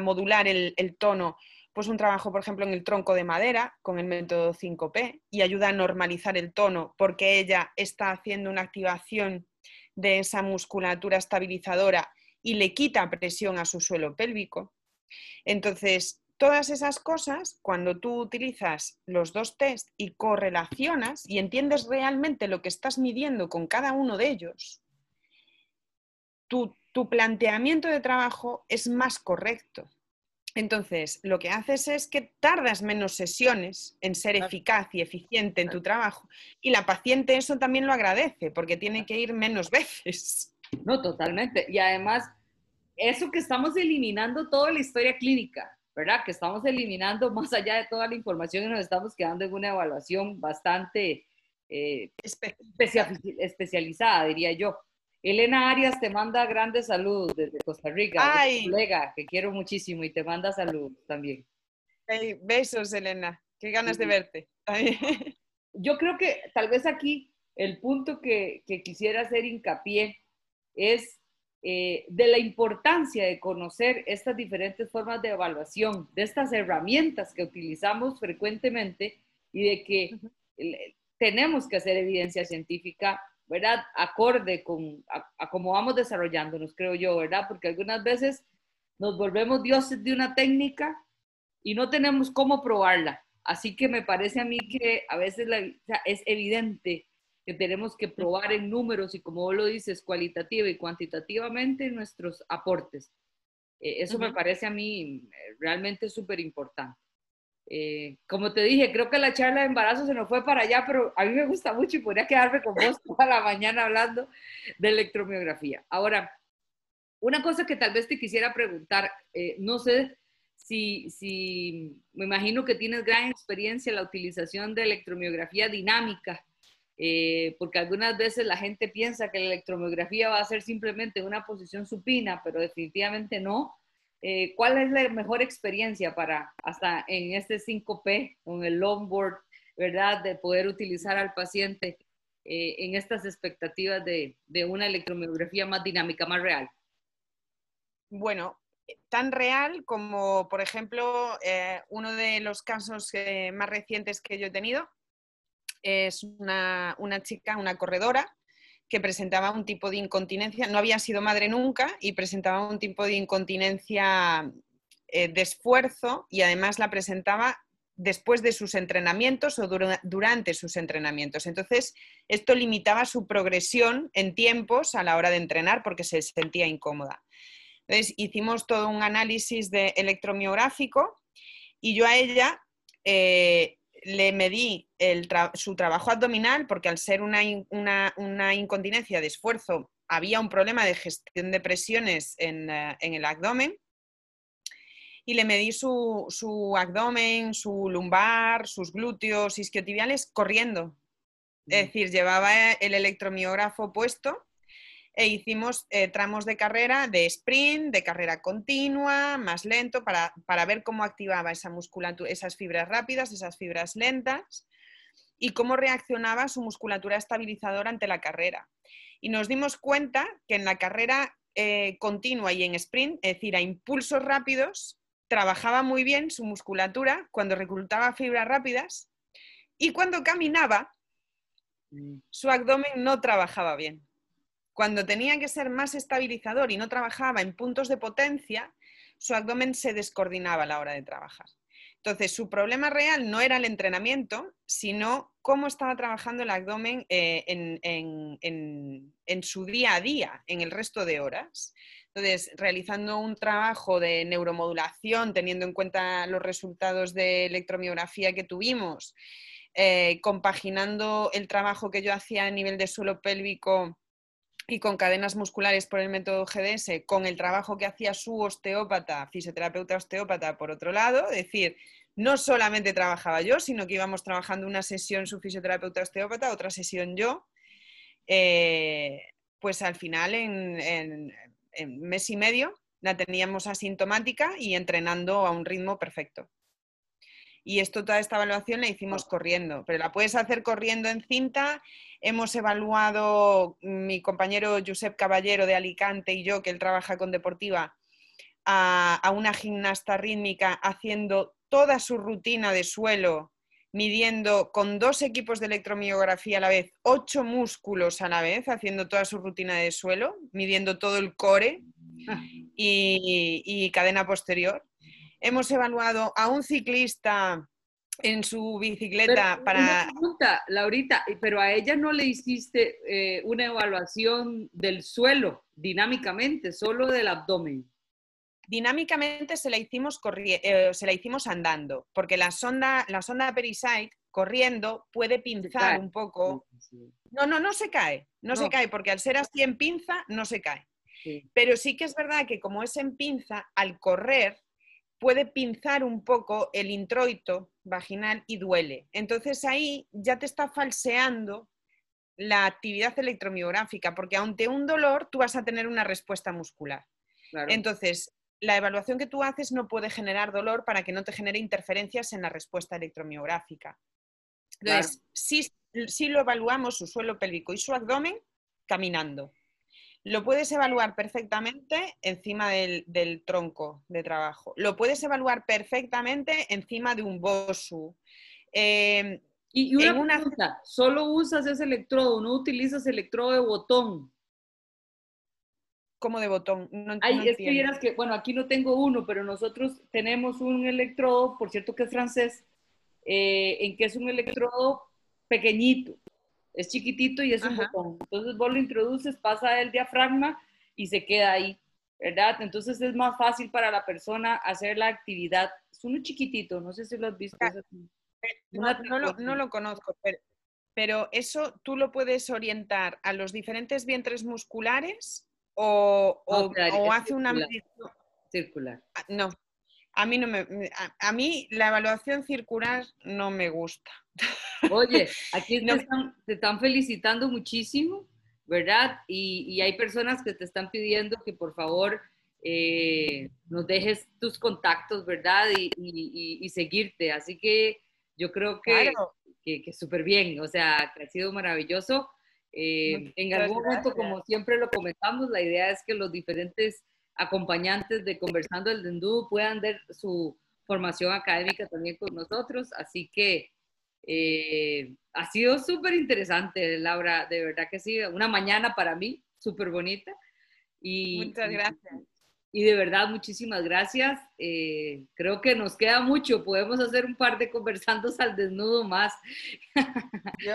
modular el, tono, pues un trabajo, por ejemplo, en el tronco de madera con el método 5P y ayuda a normalizar el tono porque ella está haciendo una activación de esa musculatura estabilizadora y le quita presión a su suelo pélvico. Entonces, Todas esas cosas, cuando tú utilizas los dos test y correlacionas y entiendes realmente lo que estás midiendo con cada uno de ellos, tu, planteamiento de trabajo es más correcto. Entonces, lo que haces es que tardas menos sesiones en ser eficaz y eficiente en tu trabajo. Y la paciente eso también lo agradece porque tiene que ir menos veces. No, totalmente. Y además, eso que estamos eliminando toda la historia clínica. ¿Verdad? Que estamos eliminando más allá de toda la información y nos estamos quedando en una evaluación bastante eh, especializada, diría yo. Elena Arias te manda grandes saludos desde Costa Rica, Ay. colega que quiero muchísimo y te manda saludos también. besos, Elena. Qué ganas de verte. Yo creo que tal vez aquí el punto que, que quisiera hacer hincapié es eh, de la importancia de conocer estas diferentes formas de evaluación, de estas herramientas que utilizamos frecuentemente y de que tenemos que hacer evidencia científica, ¿verdad? Acorde con a, cómo vamos desarrollándonos, creo yo, ¿verdad? Porque algunas veces nos volvemos dioses de una técnica y no tenemos cómo probarla. Así que me parece a mí que a veces es evidente que tenemos que probar en números y como vos lo dices, cualitativa y cuantitativamente nuestros aportes. Eh, eso me parece a mí eh, realmente súper importante. Eh, como te dije, creo que la charla de embarazo se nos fue para allá, pero a mí me gusta mucho y podría quedarme con vos toda la mañana hablando de electromiografía. Ahora, una cosa que tal vez te quisiera preguntar, no sé si, si, me imagino que tienes gran experiencia en la utilización de electromiografía dinámica eh, porque algunas veces la gente piensa que la electromiografía va a ser simplemente una posición supina, pero definitivamente no. Eh, ¿Cuál es la mejor experiencia para, hasta en este 5P, con el longboard, verdad, de poder utilizar al paciente eh, en estas expectativas de, de, una electromiografía más dinámica, más real? Bueno, tan real como, por ejemplo, uno de los casos más recientes que yo he tenido es una, chica, una corredora, que presentaba un tipo de incontinencia, no había sido madre nunca y presentaba un tipo de incontinencia eh, de esfuerzo y además la presentaba después de sus entrenamientos o durante sus entrenamientos. Entonces, esto limitaba su progresión en tiempos a la hora de entrenar porque se sentía incómoda. Entonces, hicimos todo un análisis de electromiográfico y yo a ella eh, le medí su trabajo abdominal porque al ser una, incontinencia de esfuerzo había un problema de gestión de presiones en, eh, el abdomen y le medí su, abdomen, su lumbar, sus glúteos isquiotibiales corriendo. Es decir, llevaba el electromiógrafo puesto e hicimos eh, tramos de carrera de sprint, de carrera continua, más lento, para, ver cómo activaba esa musculatura, esas fibras rápidas, esas fibras lentas y cómo reaccionaba su musculatura estabilizadora ante la carrera. Y nos dimos cuenta que en la carrera eh, continua y en sprint, es decir, a impulsos rápidos, trabajaba muy bien su musculatura cuando reclutaba fibras rápidas y cuando caminaba, mm. su abdomen no trabajaba bien. Cuando tenía que ser más estabilizador y no trabajaba en puntos de potencia, su abdomen se descoordinaba a la hora de trabajar. Entonces, su problema real no era el entrenamiento, sino cómo estaba trabajando el abdomen eh, en, su día a día, en el resto de horas. Entonces, realizando un trabajo de neuromodulación, teniendo en cuenta los resultados de electromiografía que tuvimos, eh, compaginando el trabajo que yo hacía a nivel de suelo pélvico y con cadenas musculares por el método GDS, con el trabajo que hacía su osteópata, fisioterapeuta osteópata, por otro lado, es decir, no solamente trabajaba yo, sino que íbamos trabajando una sesión su fisioterapeuta osteópata, otra sesión yo, eh, pues al final en, en mes y medio la teníamos asintomática y entrenando a un ritmo perfecto. Y esto, toda esta evaluación la hicimos corriendo, pero la puedes hacer corriendo en cinta. Hemos evaluado, mi compañero Josep Caballero de Alicante y yo, que él trabaja con Deportiva, a, a una gimnasta rítmica haciendo toda su rutina de suelo, midiendo con dos equipos de electromiografía a la vez, ocho músculos a la vez, haciendo toda su rutina de suelo, midiendo todo el core ah. y cadena posterior hemos evaluado a un ciclista en su bicicleta para... Una pregunta, Laurita, pero a ella no le hiciste eh, una evaluación del suelo dinámicamente, solo del abdomen. Dinámicamente se la hicimos, eh, se la hicimos andando, porque la sonda, la sonda Perisite corriendo puede pinzar un poco. No, no, no se cae, no, se cae, porque al ser así en pinza no se cae. Pero sí que es verdad que como es en pinza, al correr puede pinzar un poco el introito vaginal y duele. Entonces ahí ya te está falseando la actividad electromiográfica, porque ante un dolor tú vas a tener una respuesta muscular. Entonces, la evaluación que tú haces no puede generar dolor para que no te genere interferencias en la respuesta electromiográfica. Entonces, sí lo evaluamos su suelo pélvico y su abdomen caminando. Lo puedes evaluar perfectamente encima del, tronco de trabajo. Lo puedes evaluar perfectamente encima de un BOSU. Em, y, una, pregunta, solo usas ese electrodo, no utilizas electrodo de botón. ¿Cómo de botón? No, es que que, bueno, aquí no tengo uno, pero nosotros tenemos un electrodo, por cierto que es francés, eh, en que es un electrodo pequeñito es chiquitito y es un botón. Entonces vos lo introduces, pasa el diafragma y se queda ahí, ¿verdad? Entonces es más fácil para la persona hacer la actividad. Es uno chiquitito, no sé si lo has visto. Ah, no, lo, conozco, pero, eso tú lo puedes orientar a los diferentes vientres musculares o, hace una circular. Ah, no, a mí no me, a, mí la evaluación circular no me gusta. Oye, aquí te, están, felicitando muchísimo, ¿verdad? Y, hay personas que te están pidiendo que por favor eh, nos dejes tus contactos, ¿verdad? Y, seguirte. Así que yo creo que, que, súper bien, o sea, que ha sido maravilloso. Eh, en algún momento, como siempre lo comentamos, la idea es que los diferentes acompañantes de Conversando el Dendú puedan dar su formación académica también con nosotros. Así que eh, ha sido súper interesante, Laura, de verdad que sí, una mañana para mí, súper bonita. Y, Muchas gracias. Y, de verdad, muchísimas gracias. Eh, creo que nos queda mucho, podemos hacer un par de conversandos al desnudo más. Yo,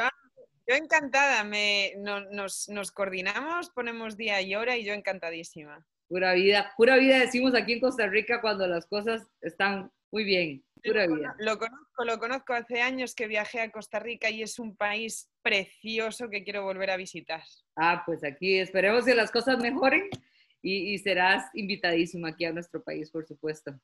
yo encantada, me, nos, nos coordinamos, ponemos día y hora y yo encantadísima. Pura vida, pura vida decimos aquí en Costa Rica cuando las cosas están muy bien, pura vida. Lo conozco, lo conozco hace años que viajé a Costa Rica y es un país precioso que quiero volver a visitar. Ah, pues aquí esperemos que las cosas mejoren y, serás invitadísima aquí a nuestro país, por supuesto.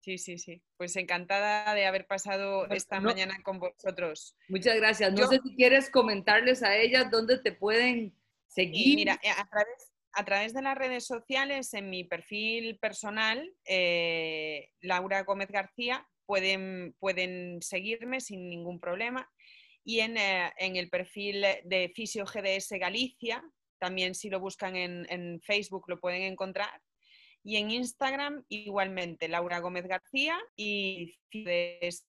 Sí, sí, sí. Pues encantada de haber pasado esta mañana con vosotros. Muchas gracias. No sé si quieres comentarles a ellas dónde te pueden seguir. mira, a través, a través de las redes sociales, en mi perfil personal, eh, Laura Gómez García, pueden, pueden seguirme sin ningún problema. Y en, eh, el perfil de Fisio GDS Galicia, también si lo buscan en, Facebook lo pueden encontrar. Y en Instagram igualmente, Laura Gómez García y GDS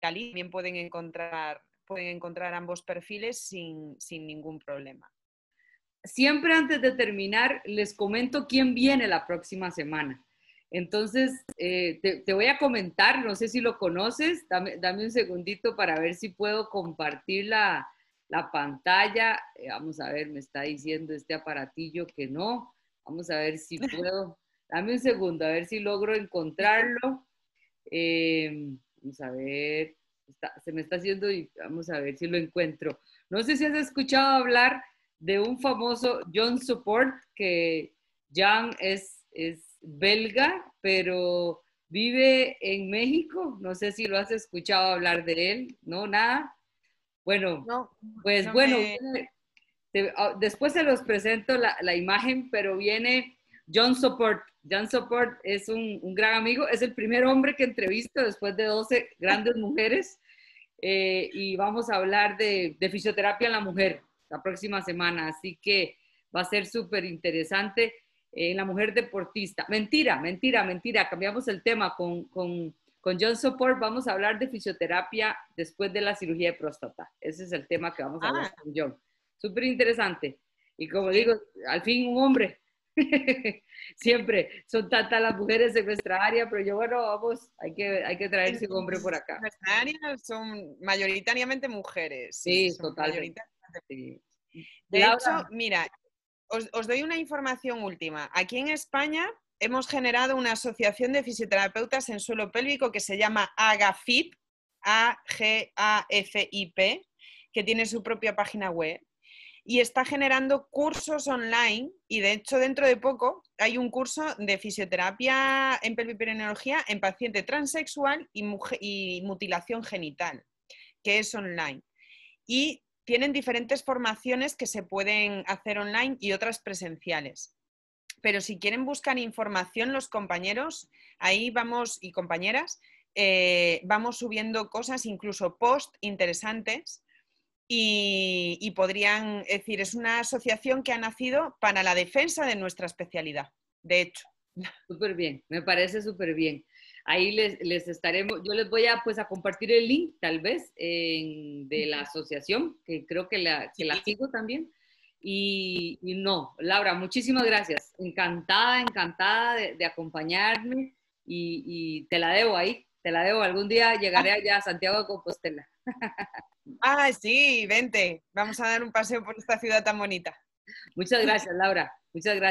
Galicia también pueden encontrar, pueden encontrar ambos perfiles sin ningún problema siempre antes de terminar, les comento quién viene la próxima semana. Entonces, eh, te, voy a comentar, no sé si lo conoces, dame, un segundito para ver si puedo compartir la, pantalla. Eh, vamos a ver, me está diciendo este aparatillo que no. Vamos a ver si puedo. Dame un segundo, a ver si logro encontrarlo. Eh, vamos a ver, se me está haciendo y vamos a ver si lo encuentro. No sé si has escuchado hablar de un famoso John Support, que John es, es belga, pero vive en México. No sé si lo has escuchado hablar de él, ¿no? Nada. Bueno, pues bueno, ah, después se los presento la, la, imagen, pero viene John Support. John Support es un, gran amigo, es el primer hombre que entrevisto después de 12 grandes mujeres eh, y vamos a hablar de, fisioterapia en la mujer la próxima semana, así que va a ser súper interesante en la mujer deportista. Mentira, mentira, mentira, cambiamos el tema con, con, con John Support, vamos a hablar de fisioterapia después de la cirugía de próstata. Ese es el tema que vamos a hablar ah. con John. Súper interesante. Y como digo, al fin un hombre. Siempre son tantas las mujeres en nuestra área, pero yo, bueno, vamos, hay que, hay que traerse un hombre por acá. Nuestra área son mayoritariamente mujeres. Sí, totalmente. De hecho, mira, os, doy una información última. Aquí en España hemos generado una asociación de fisioterapeutas en suelo pélvico que se llama AGAFIP, A-G-A-F-I-P, que tiene su propia página web y está generando cursos online y de hecho dentro de poco hay un curso de fisioterapia en pelviperineología en paciente transexual y, y mutilación genital, que es online. Y tienen diferentes formaciones que se pueden hacer online y otras presenciales. Pero si quieren buscar información los compañeros, ahí vamos y compañeras, eh, vamos subiendo cosas, incluso post interesantes y, podrían decir, es una asociación que ha nacido para la defensa de nuestra especialidad, de hecho. Súper bien, me parece súper bien. Ahí les, estaremos, yo les voy a, pues, a compartir el link tal vez de la asociación, que creo que la, que la sigo también. Y, no, Laura, muchísimas gracias. Encantada, encantada de, acompañarme y, y, te la debo ahí, te la debo. Algún día llegaré allá a Santiago de Compostela. Ah, sí, vente. Vamos a dar un paseo por esta ciudad tan bonita. Muchas gracias, Laura. Muchas gracias.